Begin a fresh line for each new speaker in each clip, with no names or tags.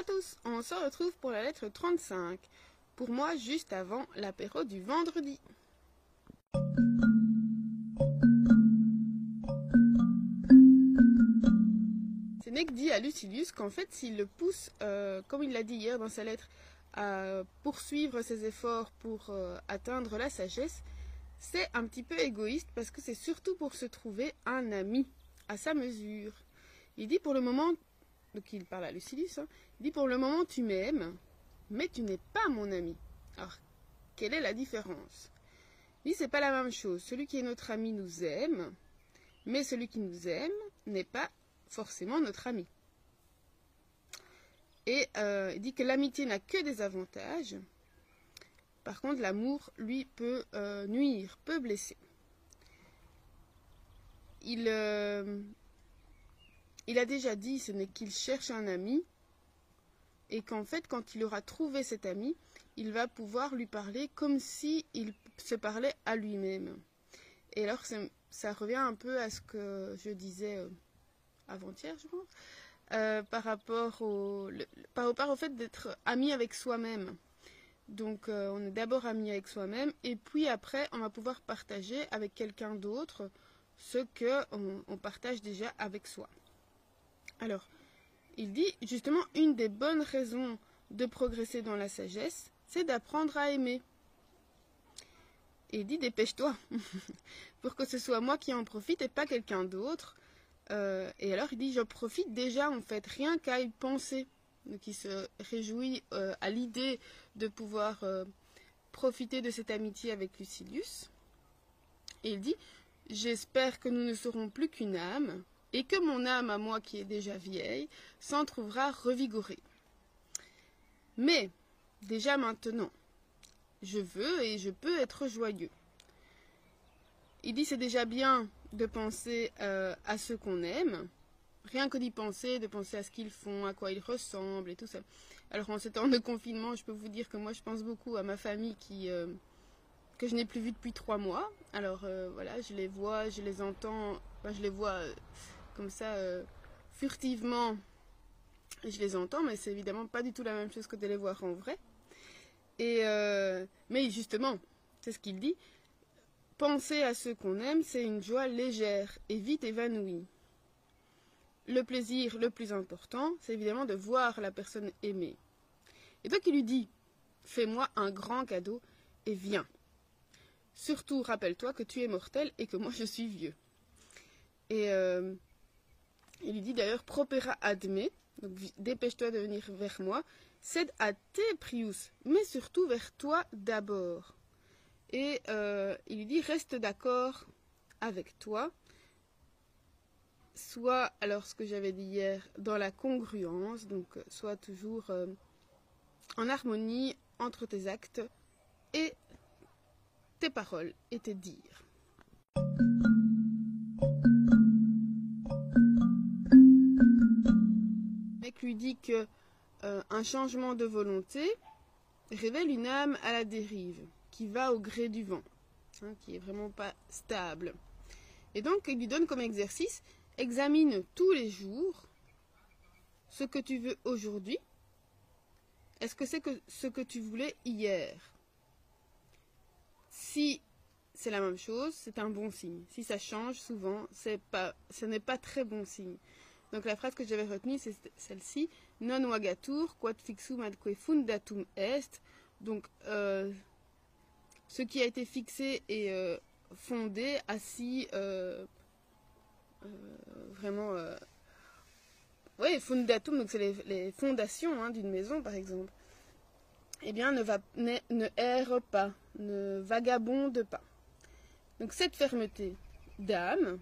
à tous, on se retrouve pour la lettre 35. Pour moi, juste avant l'apéro du vendredi. Sénèque dit à Lucilius qu'en fait, s'il le pousse, euh, comme il l'a dit hier dans sa lettre, à poursuivre ses efforts pour euh, atteindre la sagesse, c'est un petit peu égoïste parce que c'est surtout pour se trouver un ami à sa mesure. Il dit pour le moment, donc il parle à Lucilius, hein, il dit pour le moment tu m'aimes, mais tu n'es pas mon ami. Alors, quelle est la différence? Il dit c'est pas la même chose. Celui qui est notre ami nous aime, mais celui qui nous aime n'est pas forcément notre ami. Et euh, il dit que l'amitié n'a que des avantages. Par contre, l'amour, lui, peut euh, nuire, peut blesser. Il, euh, il a déjà dit, ce n'est qu'il cherche un ami, et qu'en fait, quand il aura trouvé cet ami, il va pouvoir lui parler comme si il se parlait à lui-même. Et alors, ça revient un peu à ce que je disais euh, avant-hier, je pense, euh, par rapport au, par au fait d'être ami avec soi-même. Donc, euh, on est d'abord ami avec soi-même, et puis après, on va pouvoir partager avec quelqu'un d'autre ce que on, on partage déjà avec soi. Alors, il dit justement une des bonnes raisons de progresser dans la sagesse, c'est d'apprendre à aimer. Et il dit dépêche-toi, pour que ce soit moi qui en profite et pas quelqu'un d'autre. Euh, et alors il dit je profite déjà en fait, rien qu'à y penser. Donc il se réjouit euh, à l'idée de pouvoir euh, profiter de cette amitié avec Lucilius. Et il dit j'espère que nous ne serons plus qu'une âme, et que mon âme à moi qui est déjà vieille s'en trouvera revigorée. Mais, déjà maintenant, je veux et je peux être joyeux. Il dit c'est déjà bien de penser euh, à ceux qu'on aime, rien que d'y penser, de penser à ce qu'ils font, à quoi ils ressemblent et tout ça. Alors en ce temps de confinement, je peux vous dire que moi je pense beaucoup à ma famille qui euh, que je n'ai plus vue depuis trois mois. Alors euh, voilà, je les vois, je les entends, je les vois comme ça euh, furtivement. Je les entends, mais c'est évidemment pas du tout la même chose que de les voir en vrai. Et euh, mais justement, c'est ce qu'il dit. Penser à ceux qu'on aime, c'est une joie légère et vite évanouie. Le plaisir le plus important, c'est évidemment de voir la personne aimée. Et donc il lui dit, fais-moi un grand cadeau et viens. Surtout, rappelle-toi que tu es mortel et que moi je suis vieux. Et euh, il lui dit d'ailleurs, propera adme, donc dépêche-toi de venir vers moi, cède à tes prius, mais surtout vers toi d'abord. Et euh, il lui dit, reste d'accord avec toi, soit, alors ce que j'avais dit hier, dans la congruence, donc soit toujours euh, en harmonie entre tes actes et tes paroles et tes dires. Dit que euh, un changement de volonté révèle une âme à la dérive, qui va au gré du vent, hein, qui est vraiment pas stable. Et donc il lui donne comme exercice examine tous les jours ce que tu veux aujourd'hui. Est-ce que c'est que ce que tu voulais hier? Si c'est la même chose, c'est un bon signe. Si ça change souvent, c'est pas, ce n'est pas très bon signe. Donc la phrase que j'avais retenue, c'est celle-ci non wagatur quod fixum adque fundatum est. Donc euh, ce qui a été fixé et euh, fondé, assis, euh, vraiment, oui, fundatum, donc c'est les, fondations hein, d'une maison par exemple. Eh bien, ne, va, ne, ne erre pas, ne vagabonde pas. Donc cette fermeté d'âme,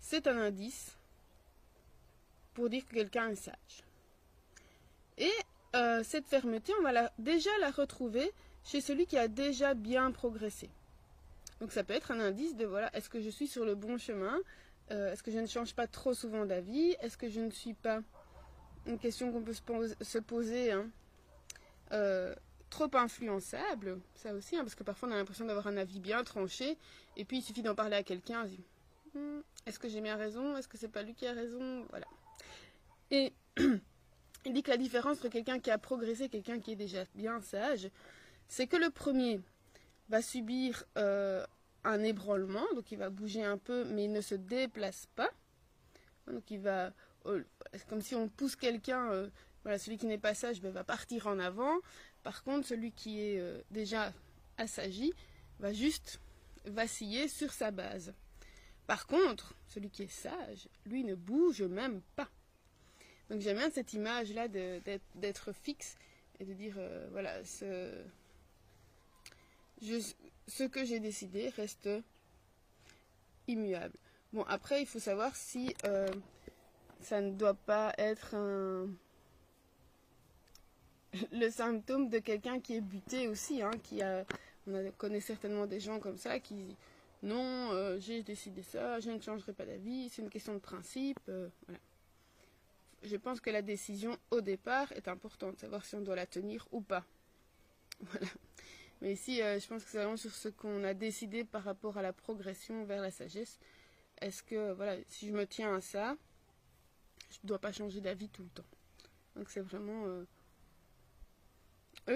c'est un indice pour dire que quelqu'un est sage. Et euh, cette fermeté, on va déjà la retrouver chez celui qui a déjà bien progressé. Donc ça peut être un indice de voilà, est-ce que je suis sur le bon chemin? Euh, Est-ce que je ne change pas trop souvent d'avis? Est-ce que je ne suis pas une question qu'on peut se, pose, se poser hein, euh, trop influençable, ça aussi, hein, parce que parfois on a l'impression d'avoir un avis bien tranché, et puis il suffit d'en parler à quelqu'un, on se dit hm, est-ce que j'ai bien raison? Est-ce que c'est pas lui qui a raison? Voilà. Et il dit que la différence entre quelqu'un qui a progressé et quelqu'un qui est déjà bien sage, c'est que le premier va subir euh, un ébranlement, donc il va bouger un peu, mais il ne se déplace pas. Donc il va, euh, comme si on pousse quelqu'un, euh, voilà, celui qui n'est pas sage ben, va partir en avant. Par contre, celui qui est déjà assagi va juste vaciller sur sa base. Par contre, celui qui est sage, lui ne bouge même pas. Donc j'aime bien cette image-là d'être fixe et de dire, voilà, ce, ce que j'ai décidé reste immuable. Bon, après, il faut savoir si euh, ça ne doit pas être le symptôme de quelqu'un qui est buté aussi. Hein, qui a, on connaît certainement des gens comme ça qui non, euh, j'ai décidé ça, je ne changerai pas d'avis, c'est une question de principe. Euh, voilà. Je pense que la décision au départ est importante, savoir si on doit la tenir ou pas. Voilà. Mais ici, euh, je pense que c'est vraiment sur ce qu'on a décidé par rapport à la progression vers la sagesse. Est-ce que, voilà, si je me tiens à ça, je ne dois pas changer d'avis tout le temps. Donc c'est vraiment... Euh,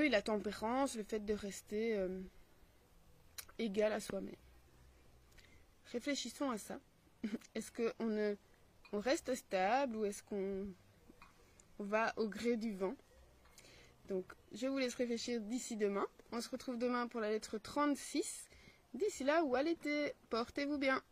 la tempérance, le fait de rester euh, égal à soi-même. Réfléchissons à ça. Est-ce qu'on on reste stable ou est-ce qu'on va au gré du vent Donc, je vous laisse réfléchir d'ici demain. On se retrouve demain pour la lettre 36. D'ici là, où à l'été, portez-vous bien.